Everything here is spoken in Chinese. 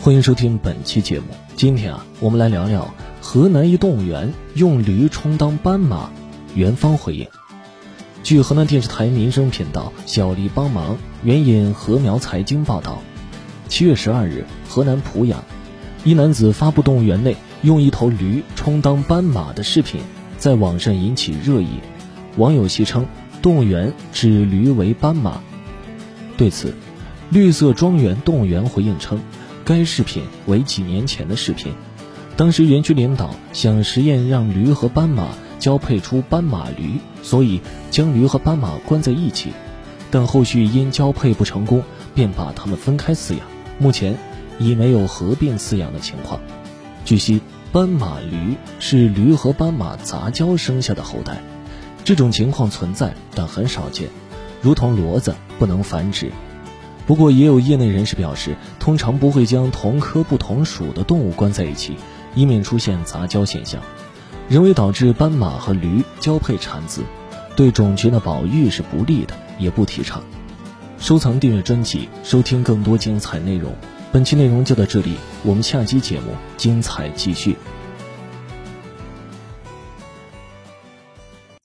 欢迎收听本期节目。今天啊，我们来聊聊河南一动物园用驴充当斑马，园方回应。据河南电视台民生频道“小丽帮忙”援引禾苗财经报道，七月十二日，河南濮阳一男子发布动物园内用一头驴充当斑马的视频，在网上引起热议。网友戏称动物园指驴为斑马。对此，绿色庄园动物园回应称，该视频为几年前的视频，当时园区领导想实验让驴和斑马交配出斑马驴，所以将驴和斑马关在一起，但后续因交配不成功，便把它们分开饲养，目前已没有合并饲养的情况。据悉，斑马驴是驴和斑马杂交生下的后代。这种情况存在，但很少见，如同骡子不能繁殖。不过，也有业内人士表示，通常不会将同科不同属的动物关在一起，以免出现杂交现象，人为导致斑马和驴交配产子，对种群的保育是不利的，也不提倡。收藏订阅专辑，收听更多精彩内容。本期内容就到这里，我们下期节目精彩继续。